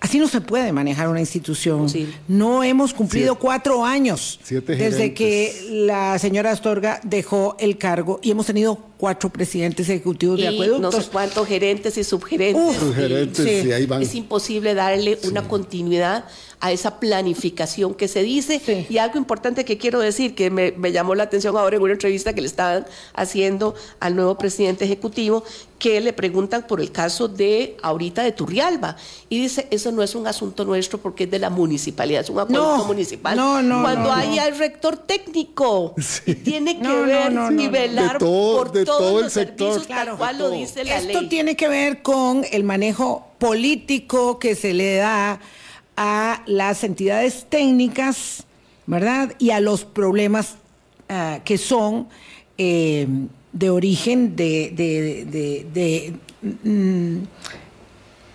Así no se puede manejar una institución. No hemos cumplido Siete. cuatro años Siete desde que la señora Astorga dejó el cargo y hemos tenido cuatro presidentes ejecutivos de Y no acueductos. sé cuántos gerentes y subgerentes. Sí. y ahí van. Es imposible darle una continuidad a esa planificación que se dice. Sí. Y algo importante que quiero decir, que me, me llamó la atención ahora en una entrevista que le estaban haciendo al nuevo presidente ejecutivo, que le preguntan por el caso de ahorita de Turrialba. Y dice, eso no es un asunto nuestro porque es de la municipalidad, es un acuerdo No, municipal. no, no, Cuando no, hay no. al rector técnico, y tiene que ver no, no, y no. velar todo- por de todos todo el los sector. servicios Claro, cual lo todo. dice la Esto ley. tiene que ver con el manejo político que se le da a las entidades técnicas, ¿verdad? Y a los problemas ah, que son eh, de origen de, de- de- de, mm,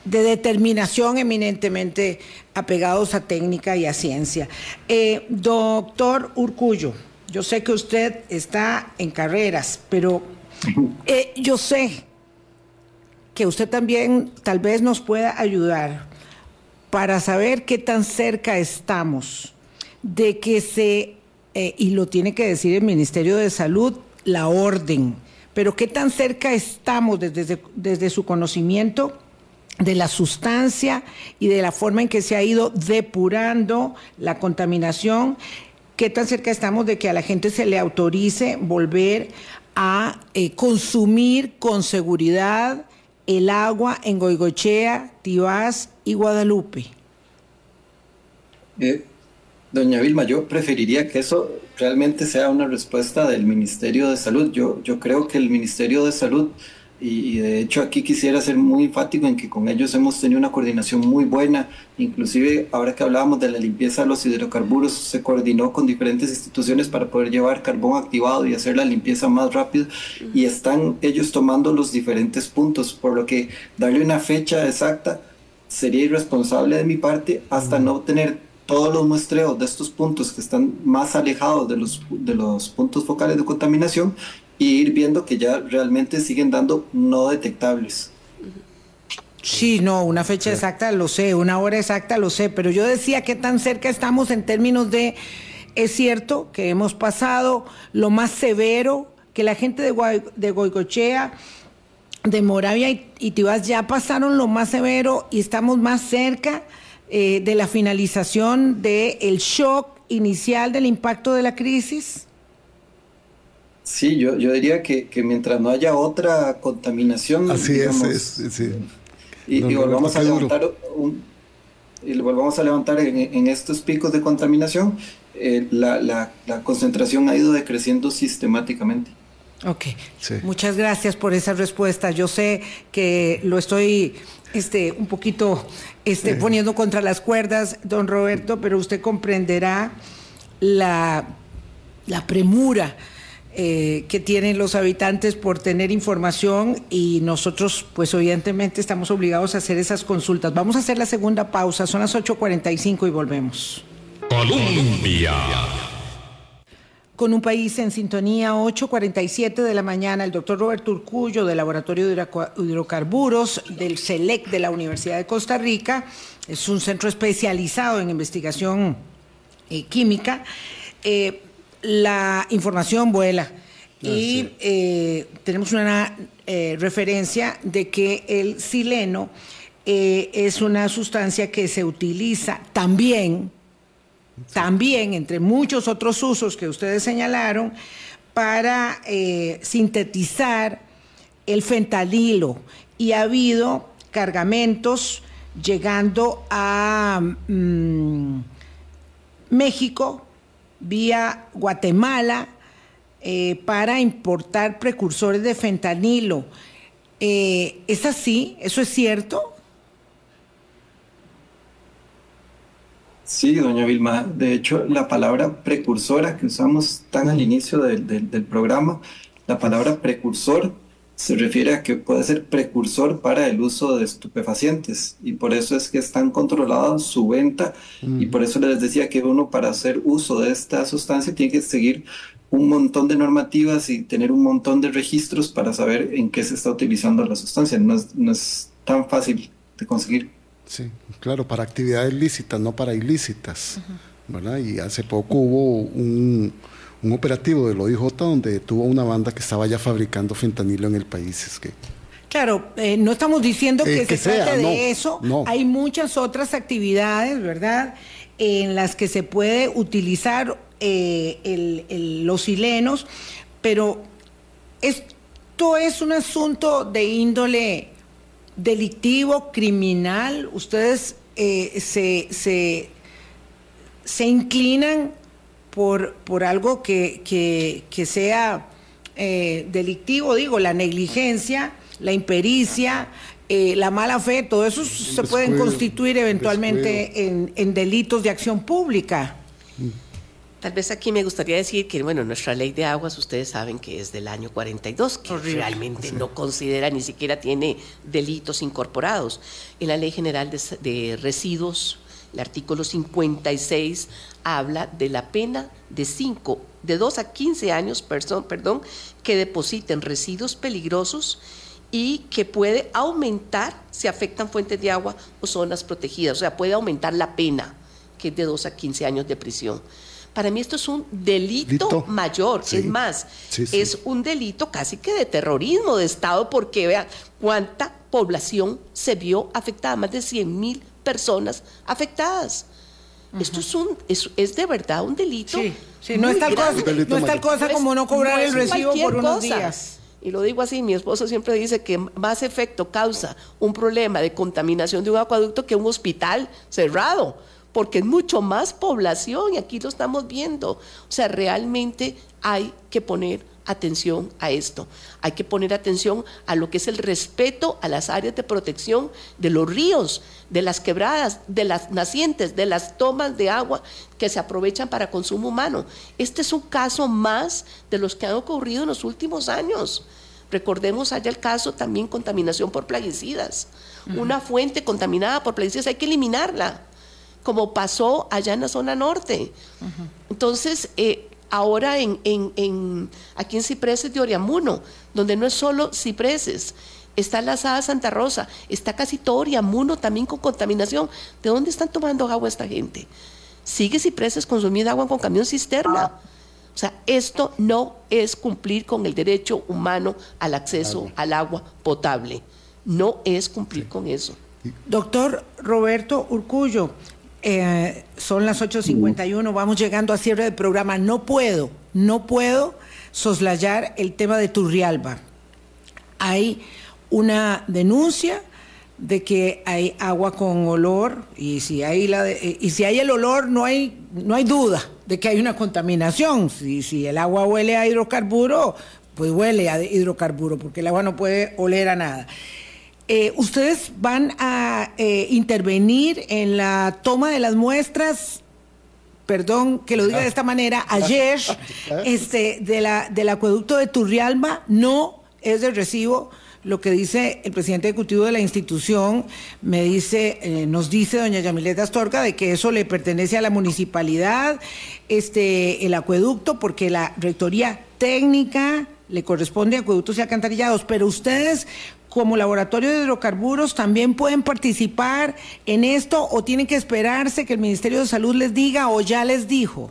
de determinación eminentemente apegados a técnica y a ciencia. Eh, doctor Urcullo, yo sé que usted está en carreras, pero eh, yo sé que usted también tal vez nos pueda ayudar para saber qué tan cerca estamos de que se, eh, y lo tiene que decir el Ministerio de Salud, la orden, pero qué tan cerca estamos desde, desde su conocimiento de la sustancia y de la forma en que se ha ido depurando la contaminación, qué tan cerca estamos de que a la gente se le autorice volver a eh, consumir con seguridad el agua en Goigochea, Tibás y Guadalupe. Eh, doña Vilma, yo preferiría que eso realmente sea una respuesta del Ministerio de Salud. Yo, yo creo que el Ministerio de Salud, y, y de hecho aquí quisiera ser muy enfático en que con ellos hemos tenido una coordinación muy buena, inclusive ahora que hablábamos de la limpieza de los hidrocarburos, se coordinó con diferentes instituciones para poder llevar carbón activado y hacer la limpieza más rápido, y están ellos tomando los diferentes puntos, por lo que darle una fecha exacta sería irresponsable de mi parte hasta no tener todos los muestreos de estos puntos que están más alejados de los, de los puntos focales de contaminación y ir viendo que ya realmente siguen dando no detectables. Sí, no, una fecha exacta lo sé, una hora exacta lo sé, pero yo decía que tan cerca estamos en términos de, es cierto que hemos pasado lo más severo, que la gente de, Guay- de Goicochea, de Moravia y, y Tibás ya pasaron lo más severo y estamos más cerca eh, de la finalización del shock inicial del impacto de la crisis. Sí, yo, yo diría que, que mientras no haya otra contaminación, Así digamos, es, es, sí. y, volvamos a levantar un- y lo volvamos a levantar en, en estos picos de contaminación, eh, la, la- la concentración ha ido decreciendo sistemáticamente. Ok, Sí. muchas gracias por esa respuesta. Yo sé que lo estoy este, un poquito este, poniendo contra las cuerdas, don Roberto, pero usted comprenderá la, la premura eh, que tienen los habitantes por tener información y nosotros, pues evidentemente, estamos obligados a hacer esas consultas. Vamos a hacer la segunda pausa, son las 8.45 y volvemos. Colombia. Con un país en sintonía, 8.47 de la mañana, el doctor Roberto Urcullo del Laboratorio de Hidroca- Hidrocarburos del CELEC de la Universidad de Costa Rica, es un centro especializado en investigación eh, química. Eh, la información vuela. Y eh, tenemos una eh, referencia de que el sileno eh, es una sustancia que se utiliza también también, entre muchos otros usos que ustedes señalaron, para sintetizar el fentanilo. Y ha habido cargamentos llegando a mm, México vía Guatemala eh, para importar precursores de fentanilo. Eh, ¿Es así? ¿Eso es cierto? Sí, doña Vilma. De hecho, la palabra precursora que usamos tan al inicio del, del- del programa, la palabra precursor se refiere a que puede ser precursor para el uso de estupefacientes y por eso es que están controlados su venta y por eso les decía que uno para hacer uso de esta sustancia tiene que seguir un montón de normativas y tener un montón de registros para saber en qué se está utilizando la sustancia. No es, no es tan fácil de conseguir. Sí, claro, para actividades lícitas, no para ilícitas. ¿verdad? Y hace poco hubo un, un operativo del OIJ donde tuvo una banda que estaba ya fabricando fentanilo en el país. Es que, Claro, eh, no estamos diciendo Eh, que, se sea, trate de no, eso. no. Hay muchas otras actividades, ¿verdad? En las que se puede utilizar eh, el- el- los silenos, pero esto es un asunto de índole delictivo, criminal. Ustedes eh, se, se, se inclinan por, por algo que, que- que sea eh, delictivo, digo, la negligencia, la impericia, eh, la mala fe, todo eso se pueden descuido, constituir eventualmente en, en delitos de acción pública. Tal vez aquí me gustaría decir que, bueno, nuestra ley de aguas, ustedes saben que es del año 42, que realmente no considera, ni siquiera tiene delitos incorporados. En la Ley General de, de Residuos, el artículo 56 habla de la pena de 5, de 2 a 15 años, perdón, perdón, que depositen residuos peligrosos y que puede aumentar si afectan fuentes de agua o zonas protegidas, o sea, puede aumentar la pena, que es de 2 a 15 años de prisión. Para mí esto es un delito mayor, Sí. es más, Sí, sí. es un delito casi que de terrorismo de Estado, porque vean cuánta población se vio afectada, más de 100 mil personas afectadas. Esto es, un, es, es de verdad un delito. Sí, sí, no es tal cosa, grande. delito no es tal mayor. cosa No es- como no cobrar no el recibo por unos cosa. días. Y lo digo así, mi esposo siempre dice que más efecto causa un problema de contaminación de un acueducto que un hospital cerrado, porque es mucho más población y aquí lo estamos viendo. O sea, realmente hay que poner atención a esto. Hay que poner atención a lo que es el respeto a las áreas de protección de los ríos, de las quebradas, de las nacientes, de las tomas de agua que se aprovechan para consumo humano. Este es un caso más de los que han ocurrido en los últimos años. Recordemos allá el caso también contaminación por plaguicidas. Una fuente contaminada por plaguicidas hay que eliminarla, como pasó allá en la zona norte. Entonces, eh, ahora en, en- en- aquí en Cipreses de Oriamuno, donde no es solo Cipreses, está la Asada Santa Rosa, está casi todo Oriamuno también con contaminación. ¿De dónde están tomando agua esta gente? Sigue Cipreses consumiendo agua con camión cisterna. O sea, esto no es cumplir con el derecho humano al acceso al agua potable. No es cumplir con eso. Doctor Roberto Urcullo, eh, son las 8.51, vamos llegando a cierre del programa. No puedo, no puedo soslayar el tema de Turrialba. Hay una denuncia de que hay agua con olor y si hay la de- eh, y si hay el olor no hay no hay duda de que hay una contaminación. Si, si el agua huele a hidrocarburo pues huele a hidrocarburo porque el agua no puede oler a nada. Eh, ustedes van a eh, intervenir en la toma de las muestras perdón que lo diga de esta manera, [LAUGHS] ayer [LAUGHS] este, de la, del acueducto de Turrialba no es de recibo. Lo que dice el presidente ejecutivo de la institución, me dice, eh, nos dice doña Yamileta Astorga de que eso le pertenece a la municipalidad, este, el acueducto, porque la rectoría técnica le corresponde a acueductos y alcantarillados, pero ustedes como laboratorio de hidrocarburos también pueden participar en esto o tienen que esperarse que el Ministerio de Salud les diga o ya les dijo.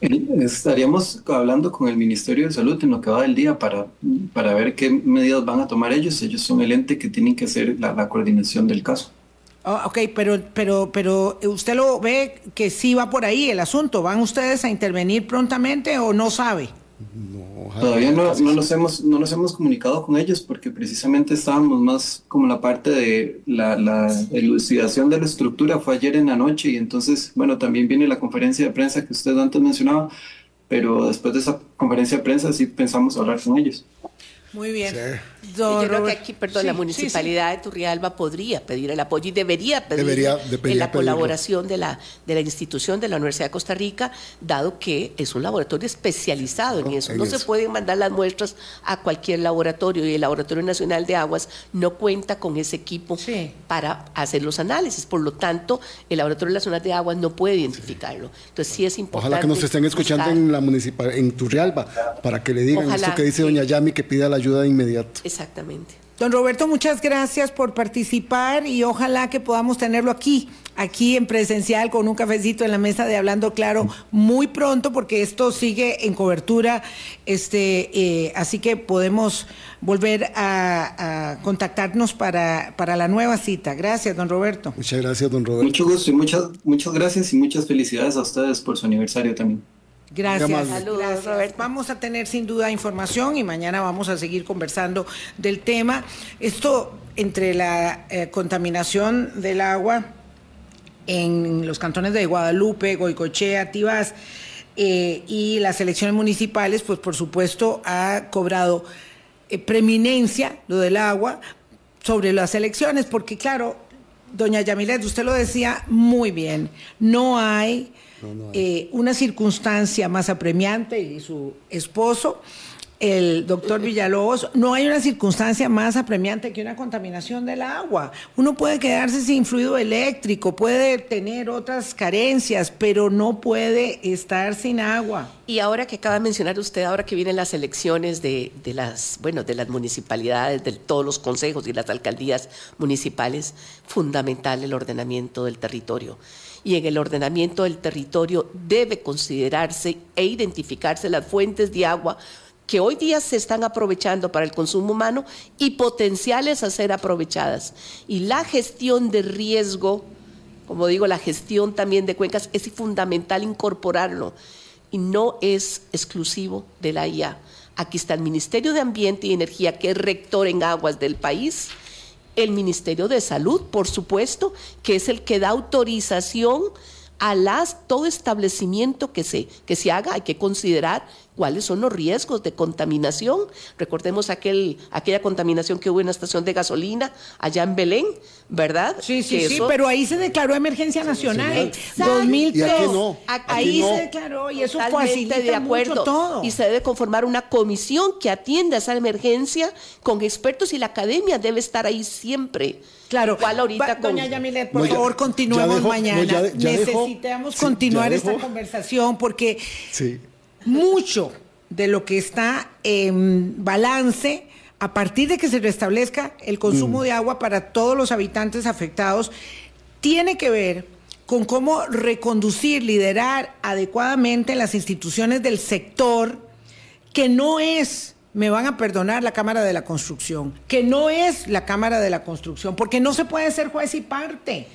Eh, [LAUGHS] Estaríamos hablando con el Ministerio de Salud en lo que va del día para, para ver qué medidas van a tomar ellos. Ellos son el ente que tienen que hacer la, la coordinación del caso. Ah, ok, pero, pero, pero usted lo ve que sí va por ahí el asunto. ¿Van ustedes a intervenir prontamente o no sabe? no, Todavía no, no, nos hemos, no nos hemos comunicado con ellos porque precisamente estábamos más como la parte de la, la elucidación de la estructura fue ayer en la noche y entonces, bueno, también viene la conferencia de prensa que usted antes mencionaba, pero después de esa conferencia de prensa sí pensamos hablar con ellos. Muy bien. Sí. Yo creo que aquí, perdón, Sí, la sí, municipalidad de Turrialba podría pedir el apoyo y debería pedir Debería- en la pedirlo. colaboración de la, de la institución de la Universidad de Costa Rica, dado que es un laboratorio especializado en Oh, eso. en No se pueden mandar las muestras a cualquier laboratorio y el Laboratorio Nacional de Aguas no cuenta con ese equipo para hacer los análisis. Por lo tanto, el Laboratorio Nacional de Aguas no puede identificarlo. Entonces, sí es importante. Ojalá que nos estén escuchando buscar- en la municipal, en Turrialba, para que le digan Ojalá, esto que dice doña Yami, que pida la ayuda de inmediato. Exactamente. Don Roberto, muchas gracias por participar y ojalá que podamos tenerlo aquí, aquí en presencial con un cafecito en la mesa de Hablando Claro muy pronto porque esto sigue en cobertura, este, eh, así que podemos volver a, a contactarnos para, para la nueva cita. Gracias, don Roberto. Muchas gracias, don Roberto. Mucho gusto y muchas, muchas gracias y muchas felicidades a ustedes por su aniversario también. Gracias. Saludos, gracias. Vamos a tener sin duda información y mañana vamos a seguir conversando del tema. Esto entre la eh, contaminación del agua en los cantones de Guadalupe, Goicochea, Tibás eh, y las elecciones municipales, pues por supuesto ha cobrado eh, preeminencia lo del agua sobre las elecciones, porque claro, doña Yamilet, usted lo decía muy bien, no hay, eh, una circunstancia más apremiante y su esposo, el doctor Villalobos, no hay una circunstancia más apremiante que una contaminación del agua. Uno puede quedarse sin fluido eléctrico, puede tener otras carencias, pero no puede estar sin agua. Y ahora que acaba de mencionar usted, ahora que vienen las elecciones de, las, bueno, de las municipalidades, de todos los consejos y las alcaldías municipales, fundamental el ordenamiento del territorio. Y en el ordenamiento del territorio debe considerarse e identificarse las fuentes de agua que hoy día se están aprovechando para el consumo humano y potenciales a ser aprovechadas. Y la gestión de riesgo, como digo, la gestión también de cuencas, es fundamental incorporarlo y no es exclusivo de la IA. Aquí está el Ministerio de Ambiente y Energía, que es rector en aguas del país, el Ministerio de Salud, por supuesto, que es el que da autorización a las, todo establecimiento que se, que se haga, hay que considerar cuáles son los riesgos de contaminación. Recordemos aquel, aquella contaminación que hubo en la estación de gasolina allá en Belén, ¿verdad? Sí, sí, Que sí, eso- pero ahí se declaró emergencia nacional. Exacto. 2003. Y aquí no, aquí ahí no. se declaró y eso Totalmente facilita de acuerdo. mucho todo. Y se debe conformar una comisión que atienda esa emergencia con expertos y la academia debe estar ahí siempre. Claro. Igual ahorita Va- con... Doña Yamilet, por No, ya- favor, continuemos dejó- mañana. no, ya de- ya dejó- Necesitamos continuar esta dejó. conversación porque Sí. Mucho de lo que está en balance a partir de que se restablezca el Mm. consumo de agua para todos los habitantes afectados tiene que ver con cómo reconducir, liderar adecuadamente las instituciones del sector que no es, me van a perdonar, la Cámara de la Construcción, que no es la Cámara de la Construcción, porque no se puede ser juez y parte.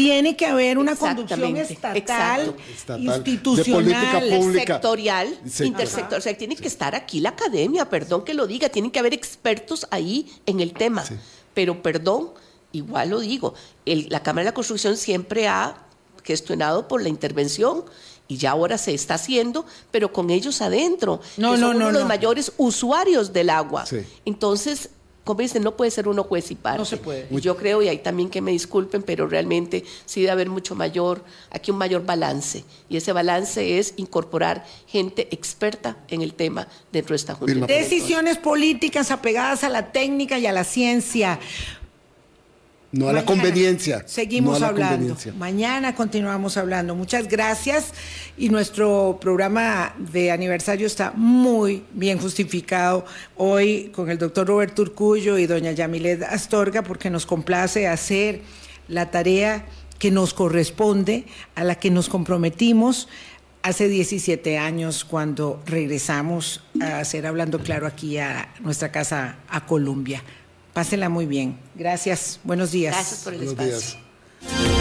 Tiene que haber una conducción estatal, de institucional, política pública. sectorial, Sector. intersectorial. O sea, tiene que estar aquí la academia, perdón que lo diga, tienen que haber expertos ahí en el tema. Pero perdón, igual lo digo, el- la Cámara de la Construcción siempre ha gestionado por la intervención y ya ahora se está haciendo, pero con ellos adentro, No, que no, son no, uno de los mayores usuarios del agua. Sí. Entonces, como dicen, no puede ser uno juez y parte. No se puede. Y yo creo, y ahí también que me disculpen, pero realmente sí debe haber mucho mayor, aquí un mayor balance. Y ese balance es incorporar gente experta en el tema dentro de esta Junta. Decisiones políticas apegadas a la técnica y a la ciencia. No a la conveniencia. Seguimos no hablando. conveniencia. Mañana continuamos hablando. Muchas gracias. Y nuestro programa de aniversario está muy bien justificado hoy con el doctor Roberto Urcullo y doña Yamilet Astorga, porque nos complace hacer la tarea que nos corresponde, a la que nos comprometimos hace 17 años cuando regresamos a hacer Hablando Claro aquí a nuestra casa a Colombia. Pásenla muy bien. Gracias. Buenos días. Gracias por el Buenos espacio. días.